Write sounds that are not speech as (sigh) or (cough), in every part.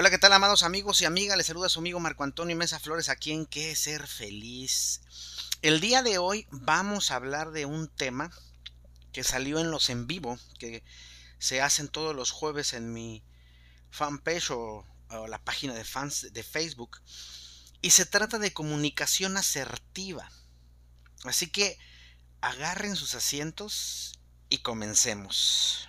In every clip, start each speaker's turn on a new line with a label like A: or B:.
A: Hola, ¿qué tal, amados amigos y amigas? Les saluda su amigo Marco Antonio Mesa Flores aquí en Qué Ser Feliz. El día de hoy vamos a hablar de un tema que salió en los en vivo, que se hacen todos los jueves en mi fanpage o, la página de fans de Facebook. Y se trata de comunicación asertiva. Así que agarren sus asientos y comencemos.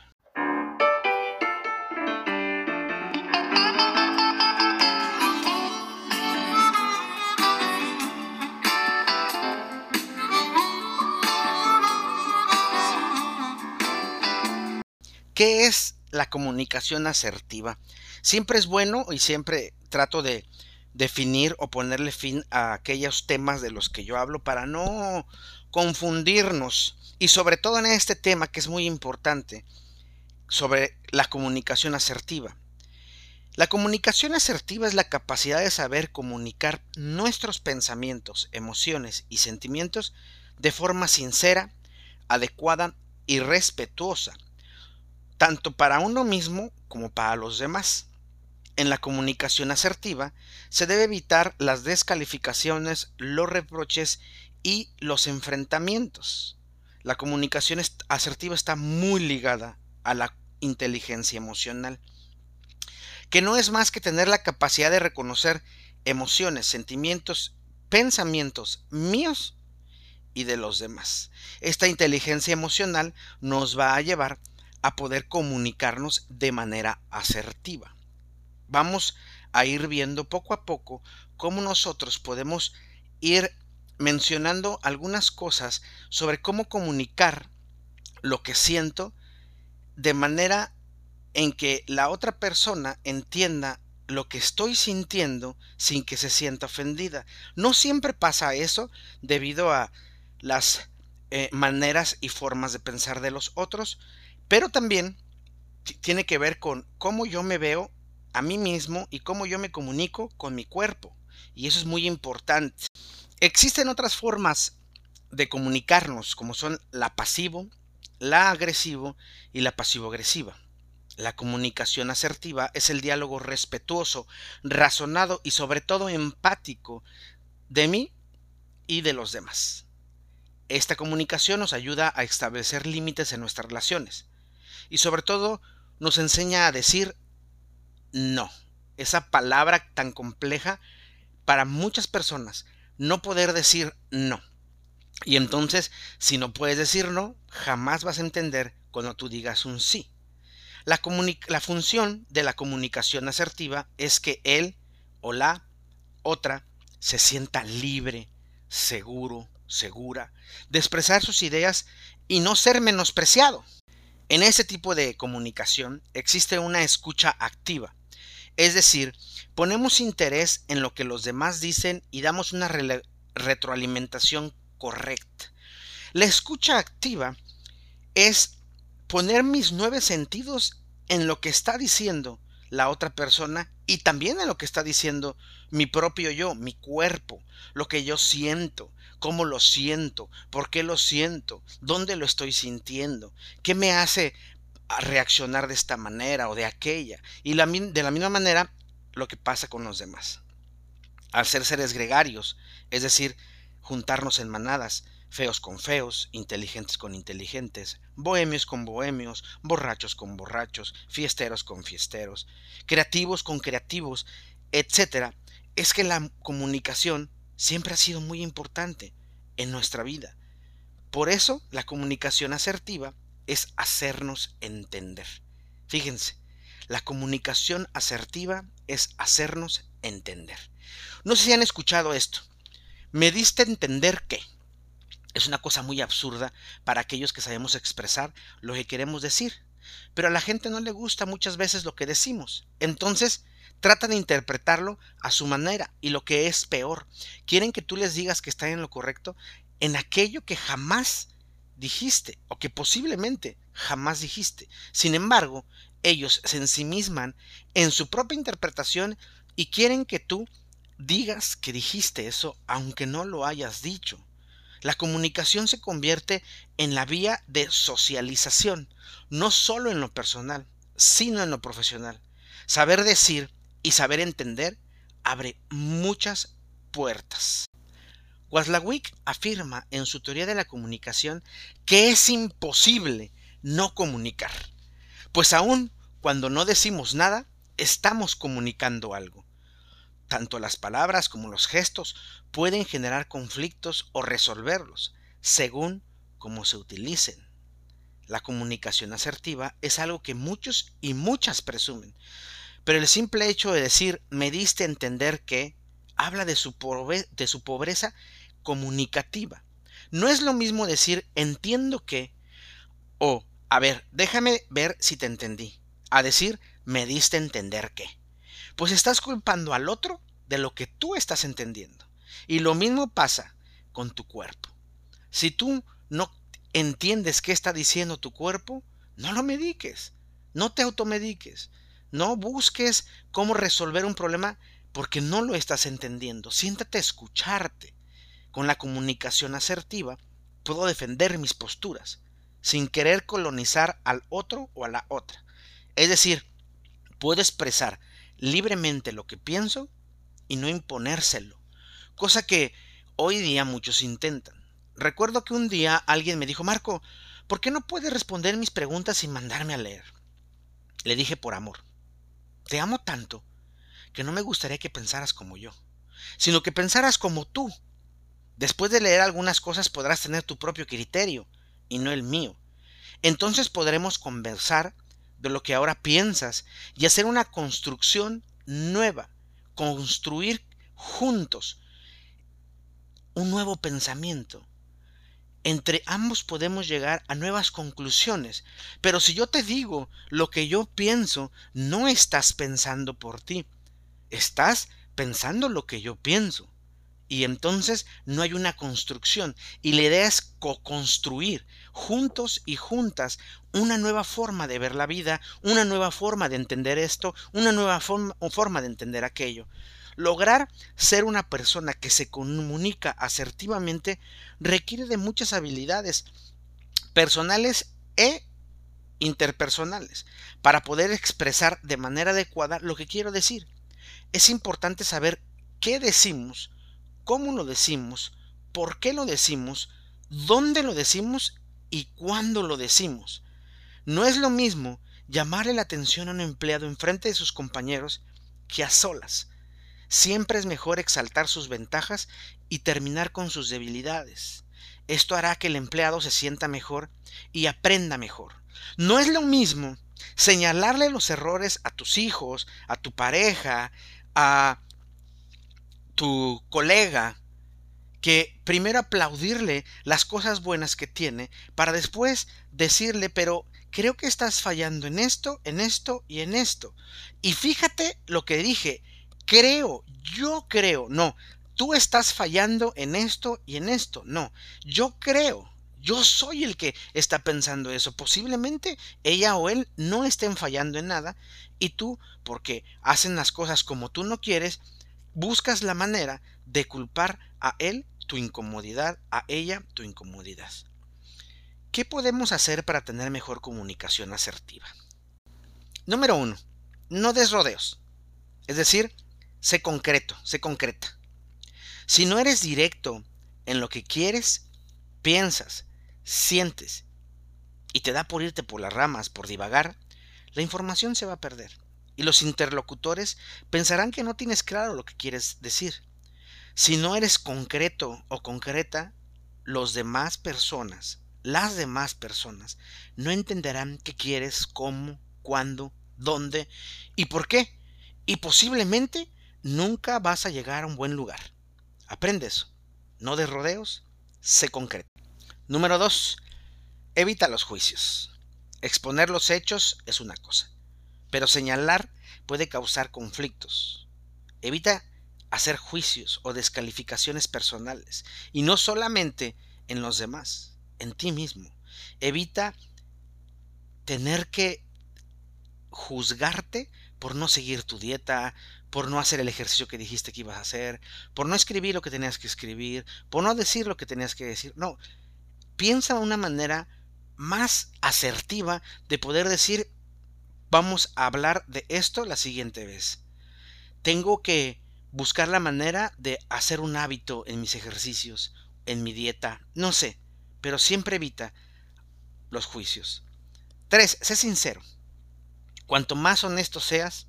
A: ¿Qué es la comunicación asertiva? Siempre es bueno y siempre trato de definir o ponerle fin a aquellos temas de los que yo hablo para no confundirnos y sobre todo en este tema que es muy importante sobre la comunicación asertiva. La comunicación asertiva es la capacidad de saber comunicar nuestros pensamientos, emociones y sentimientos de forma sincera, adecuada y respetuosa tanto para uno mismo como para los demás. En la comunicación asertiva se debe evitar las descalificaciones, los reproches y los enfrentamientos. La comunicación asertiva está muy ligada a la inteligencia emocional, que no es más que tener la capacidad de reconocer emociones, sentimientos, pensamientos míos y de los demás. Esta inteligencia emocional nos va a llevar a poder comunicarnos de manera asertiva. Vamos a ir viendo poco a poco cómo nosotros podemos ir mencionando algunas cosas sobre cómo comunicar lo que siento de manera en que la otra persona entienda lo que estoy sintiendo sin que se sienta ofendida. No siempre pasa eso debido a las eh, maneras y formas de pensar de los otros, pero también tiene que ver con cómo yo me veo a mí mismo y cómo yo me comunico con mi cuerpo. Y eso es muy importante. Existen otras formas de comunicarnos, como son la pasivo, la agresivo y la pasivo-agresiva. La comunicación asertiva es el diálogo respetuoso, razonado y sobre todo empático de mí y de los demás. Esta comunicación nos ayuda a establecer límites en nuestras relaciones y sobre todo nos enseña a decir no. Esa palabra tan compleja para muchas personas, no poder decir no. Y entonces, si no puedes decir no, jamás vas a entender cuando tú digas un sí. La, la función de la comunicación asertiva es que él o la otra se sienta libre, seguro, segura, de expresar sus ideas y no ser menospreciado. En ese tipo de comunicación existe una escucha activa, es decir, ponemos interés en lo que los demás dicen y damos una retroalimentación correcta. La escucha activa es poner mis nueve sentidos en lo que está diciendo la otra persona y también en lo que está diciendo mi propio yo, mi cuerpo, lo que yo siento, cómo lo siento, por qué lo siento, dónde lo estoy sintiendo, qué me hace reaccionar de esta manera o de aquella. Y de la misma manera lo que pasa con los demás. Al ser seres gregarios, es decir, juntarnos en manadas, feos con feos, inteligentes con inteligentes, bohemios con bohemios, borrachos con borrachos, fiesteros con fiesteros, creativos con creativos, etc., es que la comunicación siempre ha sido muy importante en nuestra vida. Por eso la comunicación asertiva es hacernos entender. Fíjense, la comunicación asertiva es hacernos entender. No sé si han escuchado esto. Me diste entender que es una cosa muy absurda para aquellos que sabemos expresar lo que queremos decir. Pero a la gente no le gusta muchas veces lo que decimos. Entonces, trata de interpretarlo a su manera y lo que es peor, quieren que tú les digas que están en lo correcto en aquello que jamás dijiste o que posiblemente jamás dijiste. Sin embargo, ellos se ensimisman en su propia interpretación y quieren que tú digas que dijiste eso aunque no lo hayas dicho. La comunicación se convierte en la vía de socialización, no solo en lo personal, sino en lo profesional. Saber decir y saber entender abre muchas puertas. Waslawick afirma en su teoría de la comunicación que es imposible no comunicar, pues aún cuando no decimos nada, estamos comunicando algo. Tanto las palabras como los gestos pueden generar conflictos o resolverlos, según cómo se utilicen. La comunicación asertiva es algo que muchos y muchas presumen, pero el simple hecho de decir me diste a entender que habla de su, de su pobreza comunicativa. No es lo mismo decir entiendo que o a ver, déjame ver si te entendí, a decir me diste a entender que. Pues estás culpando al otro de lo que tú estás entendiendo. Y lo mismo pasa con tu cuerpo. Si tú no entiendes qué está diciendo tu cuerpo, no lo mediques, no te automediques, no busques cómo resolver un problema porque no lo estás entendiendo. Siéntate a escucharte. Con la comunicación asertiva puedo defender mis posturas sin querer colonizar al otro o a la otra. Es decir, puedo expresar libremente lo que pienso y no imponérselo, cosa que hoy día muchos intentan. Recuerdo que un día alguien me dijo, Marco, ¿por qué no puedes responder mis preguntas sin mandarme a leer? Le dije por amor. Te amo tanto que no me gustaría que pensaras como yo, sino que pensaras como tú. Después de leer algunas cosas podrás tener tu propio criterio y no el mío. Entonces podremos conversar de lo que ahora piensas y hacer una construcción nueva, construir juntos un nuevo pensamiento. Entre ambos podemos llegar a nuevas conclusiones, pero si yo te digo lo que yo pienso, no estás pensando por ti, estás pensando lo que yo pienso. Y entonces no hay una construcción. Y la idea es co-construir juntos y juntas una nueva forma de ver la vida, una nueva forma de entender esto, una nueva forma, forma de entender aquello. Lograr ser una persona que se comunica asertivamente requiere de muchas habilidades personales e interpersonales para poder expresar de manera adecuada lo que quiero decir. Es importante saber qué decimos, cómo lo decimos, por qué lo decimos, dónde lo decimos y cuándo lo decimos. No es lo mismo llamarle la atención a un empleado en frente de sus compañeros que a solas. Siempre es mejor exaltar sus ventajas y terminar con sus debilidades. Esto hará que el empleado se sienta mejor y aprenda mejor. No es lo mismo señalarle los errores a tus hijos, a tu pareja, a tu colega, que primero aplaudirle las cosas buenas que tiene para después decirle, pero creo que estás fallando en esto, en esto y en esto. Y fíjate lo que dije, creo, yo creo, no, tú estás fallando en esto y en esto, no, yo creo. Yo soy el que está pensando eso. Posiblemente ella o él no estén fallando en nada y tú, porque hacen las cosas como tú no quieres, buscas la manera de culpar a él tu incomodidad, a ella tu incomodidad. ¿Qué podemos hacer para tener mejor comunicación asertiva? Número uno, no des rodeos. Es decir, Sé concreto, sé concreta. Si no eres directo en lo que quieres, piensas, sientes y te da por irte por las ramas, por divagar, la información se va a perder. Y los interlocutores pensarán que no tienes claro lo que quieres decir. Si no eres concreto o concreta, los demás personas, las demás personas, no entenderán qué quieres, cómo, cuándo, dónde y por qué. Y posiblemente nunca vas a llegar a un buen lugar. Aprende eso. No de rodeos, sé concreto. Número 2. Evita los juicios. Exponer los hechos es una cosa, pero señalar puede causar conflictos. Evita hacer juicios o descalificaciones personales, y no solamente en los demás, en ti mismo. Evita tener que juzgarte por no seguir tu dieta, por no hacer el ejercicio que dijiste que ibas a hacer, por no escribir lo que tenías que escribir, por no decir lo que tenías que decir. No, piensa una manera más asertiva de poder decir, vamos a hablar de esto la siguiente vez. tengo que buscar la manera de hacer un hábito en mis ejercicios, en mi dieta, no sé, pero siempre evita los juicios. 3. Sé sincero. Cuanto más honesto seas,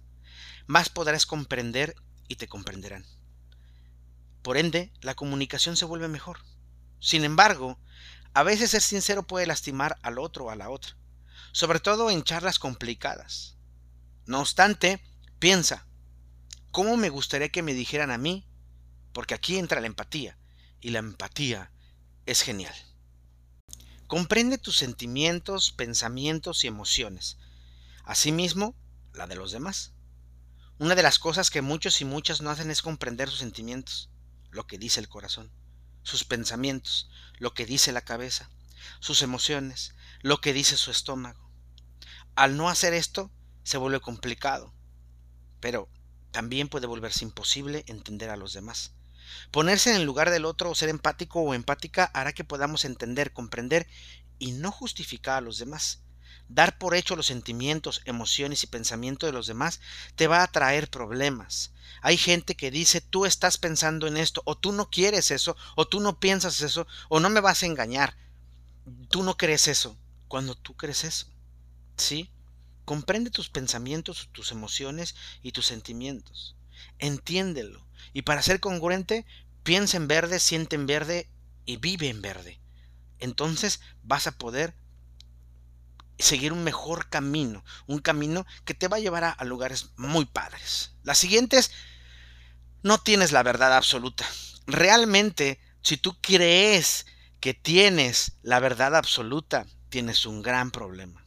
A: más podrás comprender y te comprenderán. Por ende, la comunicación se vuelve mejor. Sin embargo, a veces ser sincero puede lastimar al otro o a la otra, sobre todo en charlas complicadas. No obstante, piensa, ¿cómo me gustaría que me dijeran a mí? Porque aquí entra la empatía, y la empatía es genial. Comprende tus sentimientos, pensamientos y emociones, asimismo la de los demás. Una de las cosas que muchos y muchas no hacen es comprender sus sentimientos, lo que dice el corazón, sus pensamientos, lo que dice la cabeza, sus emociones, lo que dice su estómago. Al no hacer esto, se vuelve complicado, pero también puede volverse imposible entender a los demás. Ponerse en el lugar del otro o ser empático o empática hará que podamos entender, comprender y no justificar a los demás. Dar por hecho los sentimientos, emociones y pensamientos de los demás te va a traer problemas. Hay gente que dice tú estás pensando en esto, o tú no quieres eso, o tú no piensas eso, o no me vas a engañar. Tú no crees eso, cuando tú crees eso. ¿Sí? Comprende tus pensamientos, tus emociones y tus sentimientos. Entiéndelo. Y para ser congruente, piensa en verde, siente en verde y vive en verde. Entonces vas a poder seguir un mejor camino, un camino que te va a llevar a, lugares muy padres. La siguiente es, no tienes la verdad absoluta. Realmente, si tú crees que tienes la verdad absoluta, tienes un gran problema.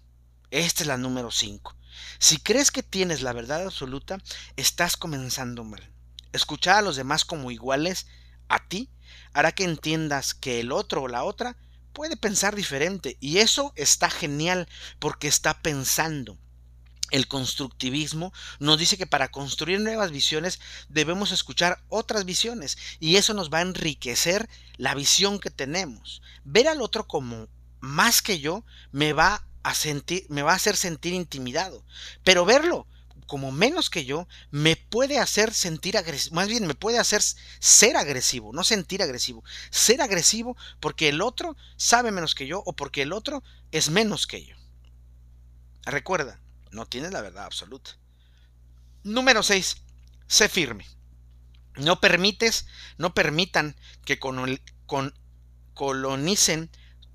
A: Esta es la número 5. Si crees que tienes la verdad absoluta, estás comenzando mal. Escuchar a los demás como iguales a ti hará que entiendas que el otro o la otra puede pensar diferente y eso está genial porque está pensando. El constructivismo nos dice que para construir nuevas visiones debemos escuchar otras visiones y eso nos va a enriquecer la visión que tenemos. Ver al otro como más que yo me va a sentir me va a hacer sentir intimidado, pero verlo como menos que yo, me puede hacer sentir agresivo, más bien me puede hacer ser agresivo, no sentir agresivo, ser agresivo porque el otro sabe menos que yo o porque el otro es menos que yo. Recuerda, no tienes la verdad absoluta. Número 6. Sé firme. No permites, no permitan que con, con, colonicen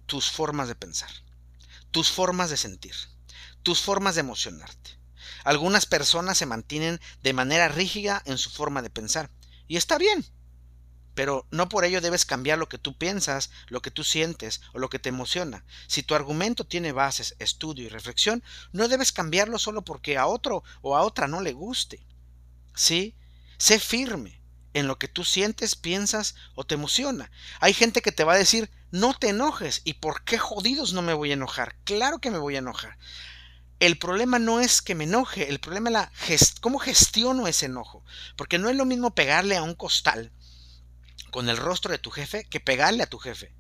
A: tus formas de pensar, tus formas de sentir, tus formas de emocionarte. Algunas personas se mantienen de manera rígida en su forma de pensar. Y está bien. Pero no por ello debes cambiar lo que tú piensas, lo que tú sientes o lo que te emociona. Si tu argumento tiene bases, estudio y reflexión, no debes cambiarlo solo porque a otro o a otra no le guste. ¿Sí? Sé firme en lo que tú sientes, piensas o te emociona. Hay gente que te va a decir, no te enojes. ¿Y por qué jodidos no me voy a enojar? Claro que me voy a enojar el problema no es que me enoje, el problema es la cómo gestiono ese enojo. Porque no es lo mismo pegarle a un costal con el rostro de tu jefe que pegarle a tu jefe.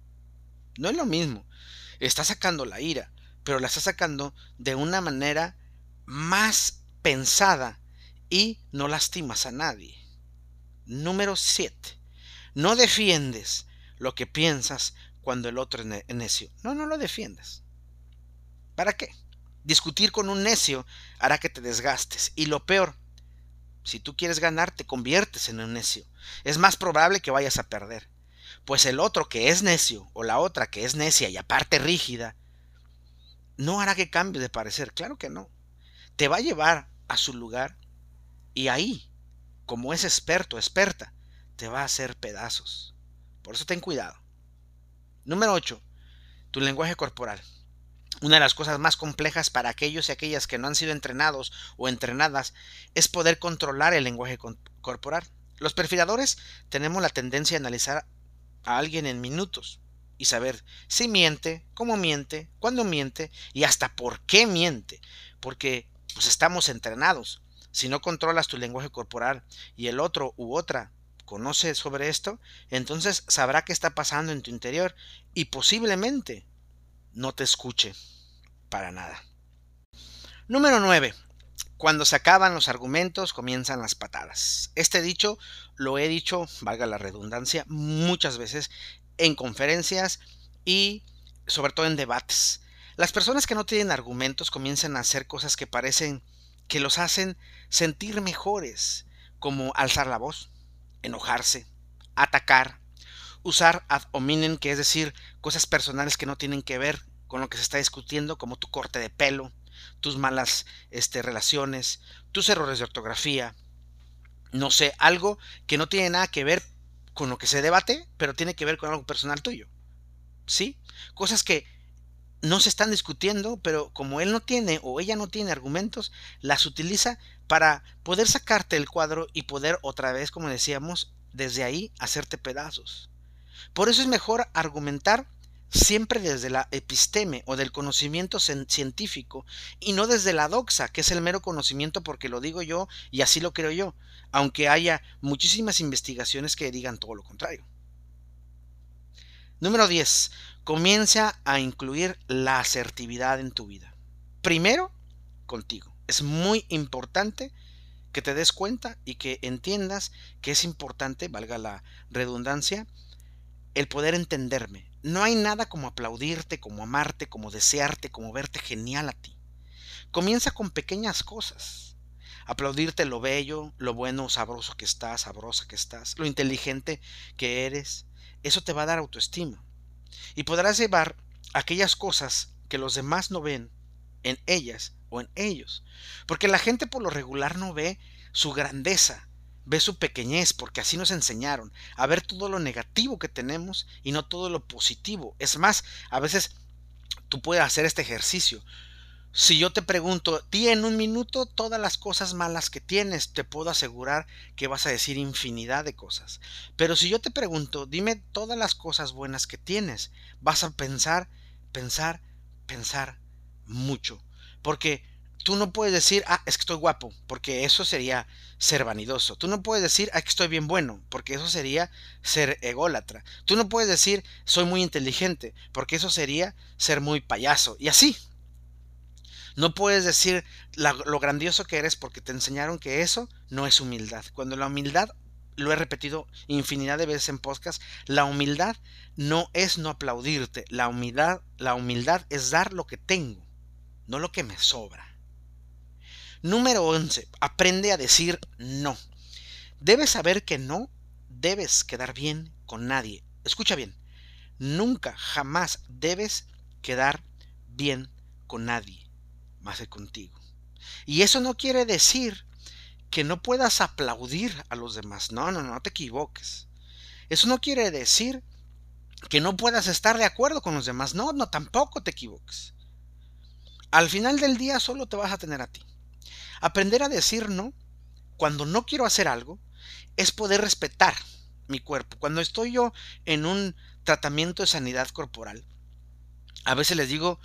A: No es lo mismo. Está sacando la ira, pero la está sacando de una manera más pensada y no lastimas a nadie. Número 7. No defiendes lo que piensas cuando el otro es necio. No, no lo defiendes. ¿Para qué? Discutir con un necio hará que te desgastes. Y lo peor, si tú quieres ganar, te conviertes en un necio. Es más probable que vayas a perder. Pues el otro que es necio o la otra que es necia y aparte rígida, no hará que cambie de parecer. Claro que no. Te va a llevar a su lugar y ahí, como es experto, experta, te va a hacer pedazos. Por eso ten cuidado. Número 8. Tu lenguaje corporal. Una de las cosas más complejas para aquellos y aquellas que no han sido entrenados o entrenadas es poder controlar el lenguaje corporal. Los perfiladores tenemos la tendencia a analizar a alguien en minutos y saber si miente, cómo miente, cuándo miente y hasta por qué miente, porque pues estamos entrenados. Si no controlas tu lenguaje corporal y el otro u otra conoce sobre esto, entonces sabrá qué está pasando en tu interior y posiblemente no te escuche para nada. Número 9. Cuando se acaban los argumentos, comienzan las patadas. Este dicho lo he dicho, valga la redundancia, muchas veces en conferencias y sobre todo en debates. Las personas que no tienen argumentos comienzan a hacer cosas que parecen que los hacen sentir mejores, como alzar la voz, enojarse, atacar, usar ad hominem, que es decir, cosas personales que no tienen que ver con lo que se está discutiendo, como tu corte de pelo, tus malas este, relaciones, tus errores de ortografía, no sé, algo que no tiene nada que ver con lo que se debate, pero tiene que ver con algo personal tuyo. ¿Sí? Cosas que no se están discutiendo, pero como él no tiene o ella no tiene argumentos, las utiliza para poder sacarte el cuadro y poder otra vez, como decíamos, desde ahí hacerte pedazos. Por eso es mejor argumentar siempre desde la episteme o del conocimiento científico y no desde la doxa, que es el mero conocimiento porque lo digo yo y así lo creo yo, aunque haya muchísimas investigaciones que digan todo lo contrario. Número 10. Comienza a incluir la asertividad en tu vida. Primero, contigo. Es muy importante que te des cuenta y que entiendas que es importante, valga la redundancia, el poder entenderme, no hay nada como aplaudirte, como amarte, como desearte, como verte genial a ti. Comienza con pequeñas cosas. Aplaudirte lo bello, lo bueno, sabroso que estás, sabrosa que estás, lo inteligente que eres. Eso te va a dar autoestima. Y podrás llevar aquellas cosas que los demás no ven en ellas o en ellos. Porque la gente por lo regular no ve su grandeza, ve su pequeñez, porque así nos enseñaron, a ver todo lo negativo que tenemos y no todo lo positivo. Es más, a veces tú puedes hacer este ejercicio. Si yo te pregunto, ti en un minuto todas las cosas malas que tienes, te puedo asegurar que vas a decir infinidad de cosas. Pero si yo te pregunto, dime todas las cosas buenas que tienes, vas a pensar, pensar, pensar mucho. Porque tú no puedes decir, ah, es que estoy guapo, porque eso sería ser vanidoso. Tú no puedes decir, ah, que estoy bien bueno, porque eso sería ser ególatra. Tú no puedes decir, soy muy inteligente, porque eso sería ser muy payaso. Y así. No puedes decir lo grandioso que eres porque te enseñaron que eso no es humildad. Cuando la humildad, lo he repetido infinidad de veces en podcast, la humildad no es no aplaudirte. La humildad, la humildad es dar lo que tengo, no lo que me sobra. Número 11. Aprende a decir no. Debes saber que no debes quedar bien con nadie. Escucha bien. Nunca, jamás debes quedar bien con nadie que contigo. Y eso no quiere decir que no puedas aplaudir a los demás. No, no, no te equivoques. Eso no quiere decir que no puedas estar de acuerdo con los demás. No, no, tampoco te equivoques. Al final del día solo te vas a tener a ti. Aprender a decir no cuando no quiero hacer algo es poder respetar mi cuerpo. Cuando estoy yo en un tratamiento de sanidad corporal, a veces les digo,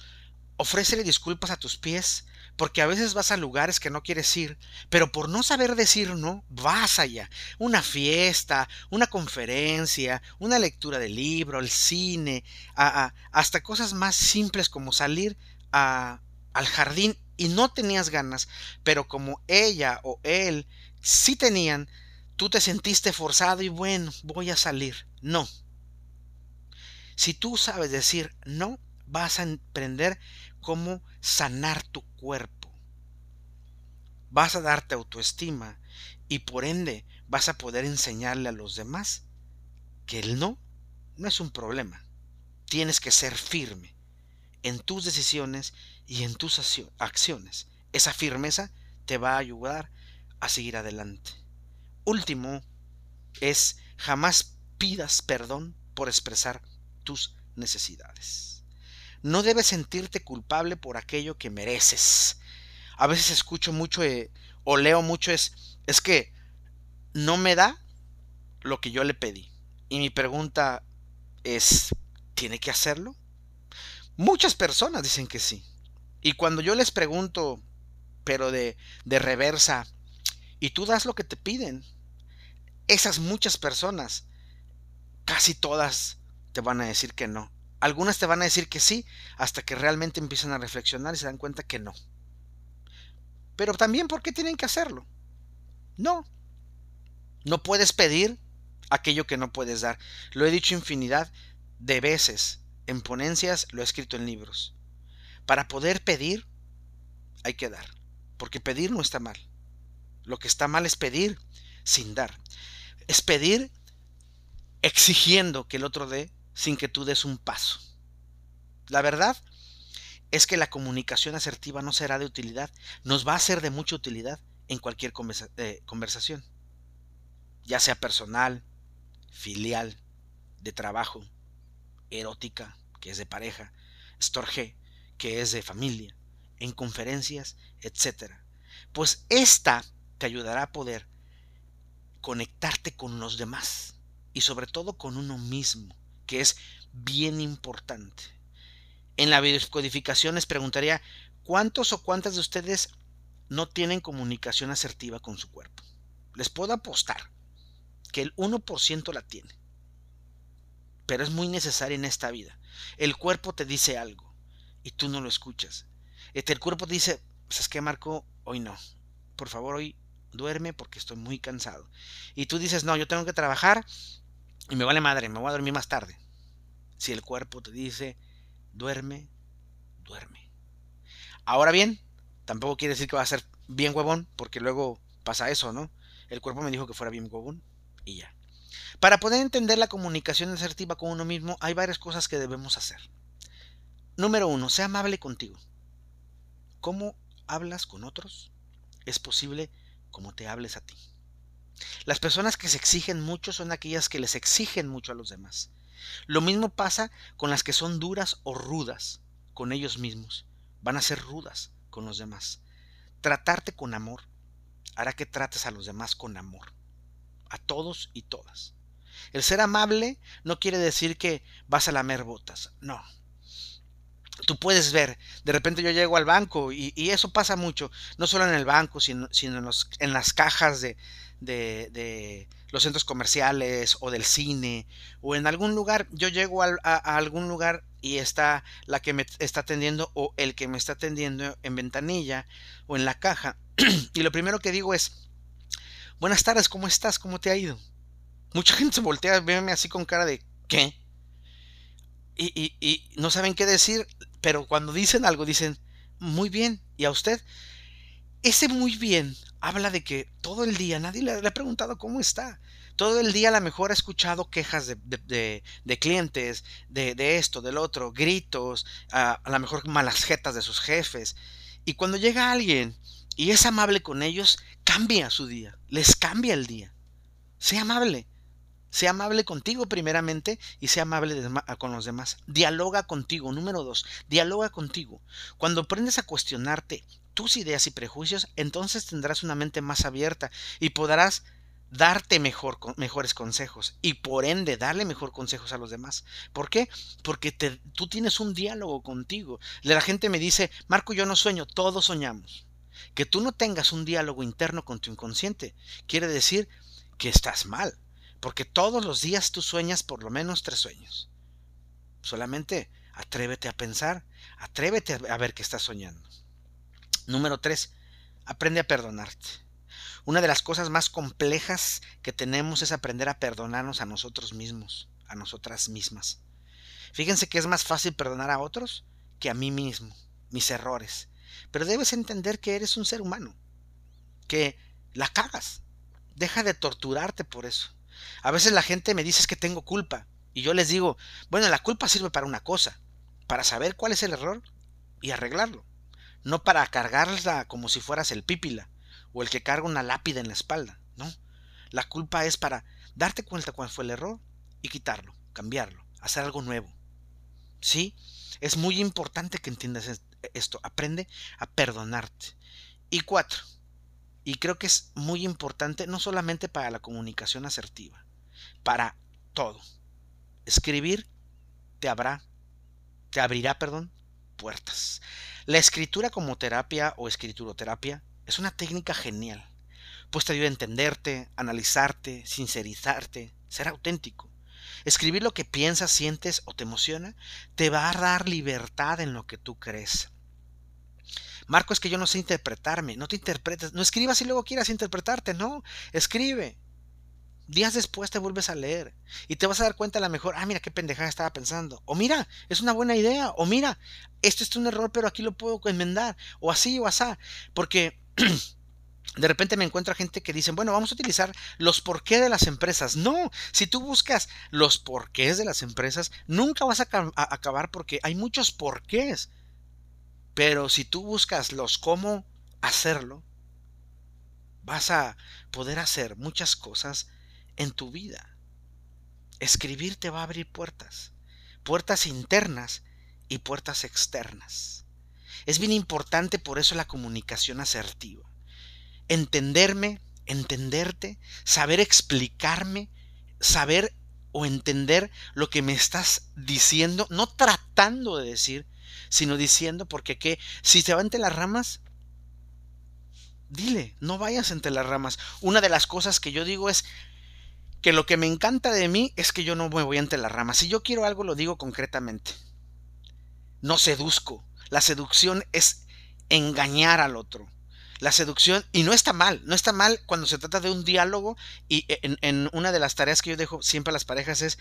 A: ofrécele disculpas a tus pies, porque a veces vas a lugares que no quieres ir, pero por no saber decir no, vas allá. Una fiesta, una conferencia, una lectura de libro, el cine, hasta cosas más simples como salir a, al jardín y no tenías ganas, pero como ella o él sí tenían, tú te sentiste forzado y bueno, voy a salir. No. Si tú sabes decir no, vas a aprender cómo sanar tu cuerpo. Vas a darte autoestima y por ende vas a poder enseñarle a los demás que el no no es un problema. Tienes que ser firme en tus decisiones y en tus acciones. Esa firmeza te va a ayudar a seguir adelante. Último es jamás pidas perdón por expresar tus necesidades. No debes sentirte culpable por aquello que mereces. A veces escucho mucho eh, o leo mucho es, es que no me da lo que yo le pedí. Y mi pregunta es, ¿tiene que hacerlo? Muchas personas dicen que sí. Y cuando yo les pregunto, pero de, de reversa, y tú das lo que te piden, esas muchas personas, casi todas te van a decir que no. Algunas te van a decir que sí, hasta que realmente empiezan a reflexionar y se dan cuenta que no. Pero también, ¿por qué tienen que hacerlo? No. No puedes pedir aquello que no puedes dar. Lo he dicho infinidad de veces. En ponencias lo he escrito en libros. Para poder pedir, hay que dar. Porque pedir no está mal. Lo que está mal es pedir sin dar. Es pedir exigiendo que el otro dé sin que tú des un paso. La verdad es que la comunicación asertiva no será de utilidad, nos va a ser de mucha utilidad en cualquier eh, conversación, ya sea personal, filial, de trabajo, erótica, que es de pareja, storge, que es de familia, en conferencias, etc. Pues esta te ayudará a poder conectarte con los demás y sobre todo con uno mismo, que es bien importante. En la videocodificación les preguntaría, ¿cuántos o cuántas de ustedes no tienen comunicación asertiva con su cuerpo? Les puedo apostar que el 1% la tiene. Pero es muy necesaria en esta vida. El cuerpo te dice algo y tú no lo escuchas. Este, el cuerpo te dice, pues es que Marco, hoy no. Por favor, hoy duerme porque estoy muy cansado. Y tú dices, no, yo tengo que trabajar y me vale madre, me voy a dormir más tarde. Si el cuerpo te dice, duerme, duerme. Ahora bien, tampoco quiere decir que va a ser bien huevón, porque luego pasa eso, ¿no? El cuerpo me dijo que fuera bien huevón y ya. Para poder entender la comunicación asertiva con uno mismo, hay varias cosas que debemos hacer. Número uno, sea amable contigo. ¿Cómo hablas con otros? Es posible como te hables a ti. Las personas que se exigen mucho son aquellas que les exigen mucho a los demás. Lo mismo pasa con las que son duras o rudas con ellos mismos. Van a ser rudas con los demás. Tratarte con amor hará que trates a los demás con amor. A todos y todas. El ser amable no quiere decir que vas a lamer botas. No. Tú puedes ver, de repente yo llego al banco y, eso pasa mucho, no solo en el banco, sino, en, en las cajas de, de, los centros comerciales o del cine o en algún lugar, yo llego a, algún lugar y está la que me está atendiendo o el que me está atendiendo en ventanilla o en la caja (clears throat) y lo primero que digo es, buenas tardes, ¿cómo estás? ¿Cómo te ha ido? Mucha (laughs) gente se voltea verme así con cara de, ¿qué? Y, y no saben qué decir, pero cuando dicen algo dicen, muy bien, ¿y a usted? Ese muy bien habla de que todo el día nadie le, ha preguntado cómo está. Todo el día a lo mejor ha escuchado quejas de, clientes, de, esto, del otro, gritos, a, a lo mejor malas jetas de sus jefes. Y cuando llega alguien y es amable con ellos, cambia su día, les cambia el día. Sea amable. Sea amable contigo primeramente y sea amable con los demás. Dialoga contigo. Número dos, dialoga contigo. Cuando aprendes a cuestionarte tus ideas y prejuicios, entonces tendrás una mente más abierta y podrás darte mejor, mejores consejos y por ende darle mejor consejos a los demás. ¿Por qué? Porque tú tienes un diálogo contigo. La gente me dice, Marco, yo no sueño, todos soñamos. Que tú no tengas un diálogo interno con tu inconsciente quiere decir que estás mal, porque todos los días tú sueñas por lo menos tres sueños. Solamente atrévete a pensar, atrévete a ver que estás soñando. Número 3. Aprende a perdonarte. Una de las cosas más complejas que tenemos es aprender a perdonarnos a nosotros mismos, a nosotras mismas. Fíjense que es más fácil perdonar a otros que a mí mismo, mis errores. Pero debes entender que eres un ser humano, que la cagas. Deja de torturarte por eso. A veces la gente me dice que tengo culpa y yo les digo, bueno, la culpa sirve para una cosa, para saber cuál es el error y arreglarlo no para cargarla como si fueras el pípila o el que carga una lápida en la espalda, no. La culpa es para darte cuenta cuál fue el error y quitarlo, cambiarlo, hacer algo nuevo. ¿Sí? Es muy importante que entiendas esto. Aprende a perdonarte. Y cuatro, y creo que es muy importante no solamente para la comunicación asertiva, para todo. Escribir te habrá, te abrirá, perdón, puertas. La escritura como terapia o escrituroterapia es una técnica genial, pues te ayuda a entenderte, analizarte, sincerizarte, ser auténtico. Escribir lo que piensas, sientes o te emociona te va a dar libertad en lo que tú crees. Marco, es que yo no sé interpretarme. No te interpretes. No escribas y luego quieras interpretarte. No, escribe. Días después te vuelves a leer y te vas a dar cuenta a lo mejor, ah, mira qué pendejada estaba pensando. O mira, es una buena idea. O mira, esto es un error, pero aquí lo puedo enmendar. O así o así. Porque (clears throat) de repente me encuentro a gente que dicen, bueno, vamos a utilizar los porqués de las empresas. No, si tú buscas los porqués de las empresas, nunca vas a, a acabar porque hay muchos porqués. Pero si tú buscas los cómo hacerlo, vas a poder hacer muchas cosas en tu vida. Escribir te va a abrir puertas, puertas internas y puertas externas. Es bien importante por eso la comunicación asertiva entenderme, entenderte, saber explicarme, saber o entender lo que me estás diciendo, no tratando de decir, sino diciendo, porque que si se va entre las ramas, dile, no vayas entre las ramas. Una de las cosas que yo digo es que lo que me encanta de mí es que yo no me voy entre las ramas. Si yo quiero algo, lo digo concretamente. No seduzco. La seducción es engañar al otro la seducción, y no está mal, no está mal cuando se trata de un diálogo, y en, una de las tareas que yo dejo siempre a las parejas es,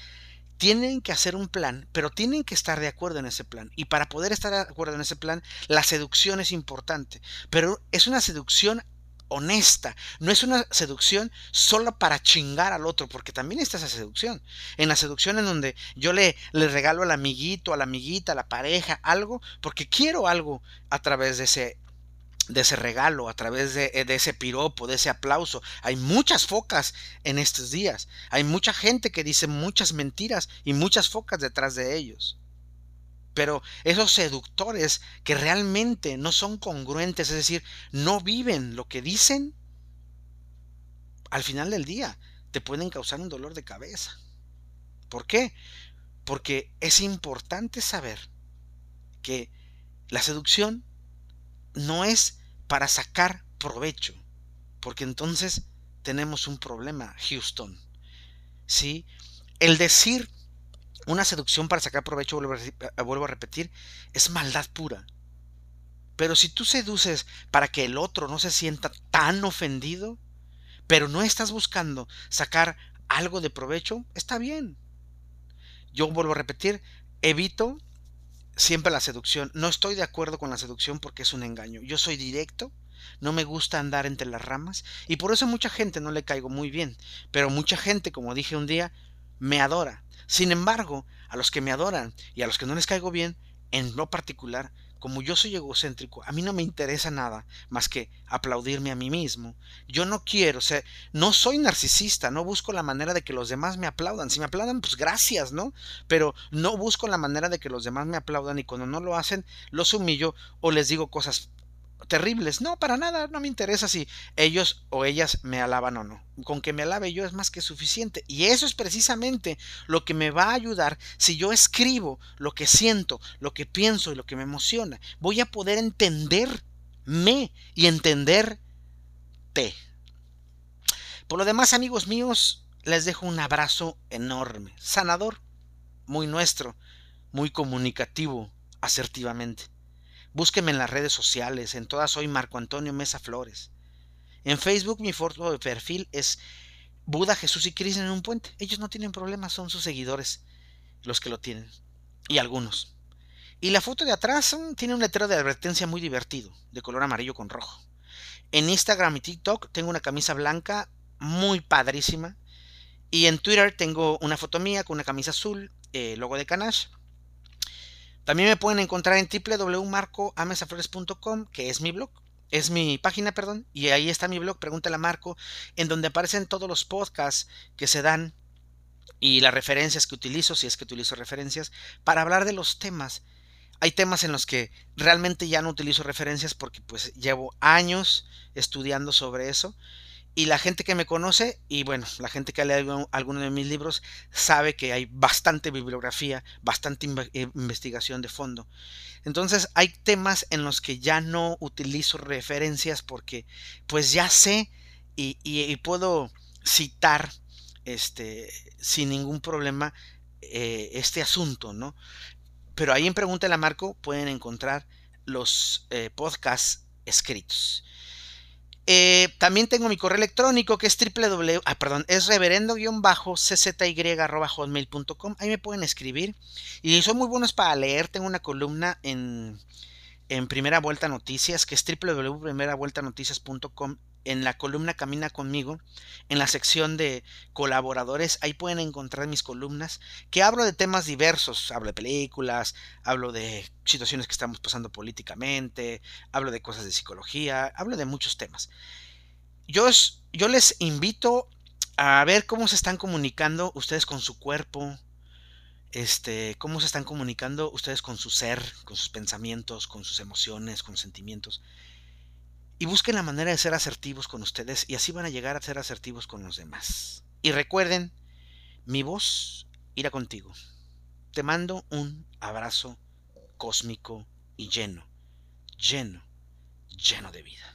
A: tienen que hacer un plan, pero tienen que estar de acuerdo en ese plan. Y para poder estar de acuerdo en ese plan, la seducción es importante, pero es una seducción honesta, no es una seducción solo para chingar al otro, porque también está esa seducción. En la seducción en donde yo le, le regalo al amiguito, a la amiguita, a la pareja, algo, porque quiero algo a través de ese de ese regalo, a través de, de, ese piropo, de ese aplauso. Hay muchas focas en estos días. Hay mucha gente que dice muchas mentiras y muchas focas detrás de ellos. Pero esos seductores que realmente no son congruentes, es decir, no viven lo que dicen, al final del día te pueden causar un dolor de cabeza. ¿Por qué? Porque es importante saber que la seducción no es para sacar provecho, porque entonces tenemos un problema, Houston. ¿Sí? El decir una seducción para sacar provecho, vuelvo a repetir, es maldad pura. Pero si tú seduces para que el otro no se sienta tan ofendido, pero no estás buscando sacar algo de provecho, está bien. Yo vuelvo a repetir, evito siempre la seducción. No estoy de acuerdo con la seducción porque es un engaño. Yo soy directo, no me gusta andar entre las ramas y por eso mucha gente no le caigo muy bien. Pero mucha gente, como dije un día, me adora. Sin embargo, a los que me adoran y a los que no les caigo bien, en lo particular, como yo soy egocéntrico, a mí no me interesa nada más que aplaudirme a mí mismo. Yo no quiero, o sea, no soy narcisista, no busco la manera de que los demás me aplaudan. Si me aplaudan, pues gracias, ¿no? Pero no busco la manera de que los demás me aplaudan y cuando no lo hacen, los humillo o les digo cosas terribles. No, para nada, no me interesa si ellos o ellas me alaban o no. Con que me alabe yo es más que suficiente. Y eso es precisamente lo que me va a ayudar si yo escribo lo que siento, lo que pienso y lo que me emociona. Voy a poder entenderme y entenderte. Por lo demás, amigos míos, les dejo un abrazo enorme, sanador, muy nuestro, muy comunicativo, asertivamente. Búsqueme en las redes sociales, en todas soy Marco Antonio Mesa Flores. En Facebook mi foto de perfil es Buda, Jesús y Cristo en un puente. Ellos no tienen problemas, son sus seguidores los que lo tienen. Y algunos. Y la foto de atrás mm, tiene un letrero de advertencia muy divertido, de color amarillo con rojo. En Instagram y TikTok tengo una camisa blanca muy padrísima. Y en Twitter tengo una foto mía con una camisa azul, eh, logo de Canash también me pueden encontrar en www.marcoamesaflores.com, que es mi blog, es mi página, perdón, y ahí está mi blog, pregúntale a Marco, en donde aparecen todos los podcasts que se dan y las referencias que utilizo, si es que utilizo referencias, para hablar de los temas. Hay temas en los que realmente ya no utilizo referencias porque pues llevo años estudiando sobre eso y la gente que me conoce, y bueno, la gente que ha leído alguno de mis libros, sabe que hay bastante bibliografía, bastante eh, investigación de fondo. Entonces hay temas en los que ya no utilizo referencias porque pues ya sé y, puedo citar este, sin ningún problema eh, este asunto, ¿no? Pero ahí en Pregúntale a Marco pueden encontrar los eh, podcasts escritos. Eh, también tengo mi correo electrónico que es www, ah, perdón, es reverendo-czy.hotmail.com. Ahí me pueden escribir. Y son muy buenos para leer. Tengo una columna en, en Primera Vuelta Noticias, que es www.primeravueltanoticias.com en la columna Camina conmigo, en la sección de colaboradores, ahí pueden encontrar mis columnas, que hablo de temas diversos, hablo de películas, hablo de situaciones que estamos pasando políticamente, hablo de cosas de psicología, hablo de muchos temas. Yo, yo les invito a ver cómo se están comunicando ustedes con su cuerpo, este, cómo se están comunicando ustedes con su ser, con sus pensamientos, con sus emociones, con sentimientos y busquen la manera de ser asertivos con ustedes y así van a llegar a ser asertivos con los demás. Y recuerden, mi voz irá contigo. Te mando un abrazo cósmico y lleno, lleno, lleno de vida.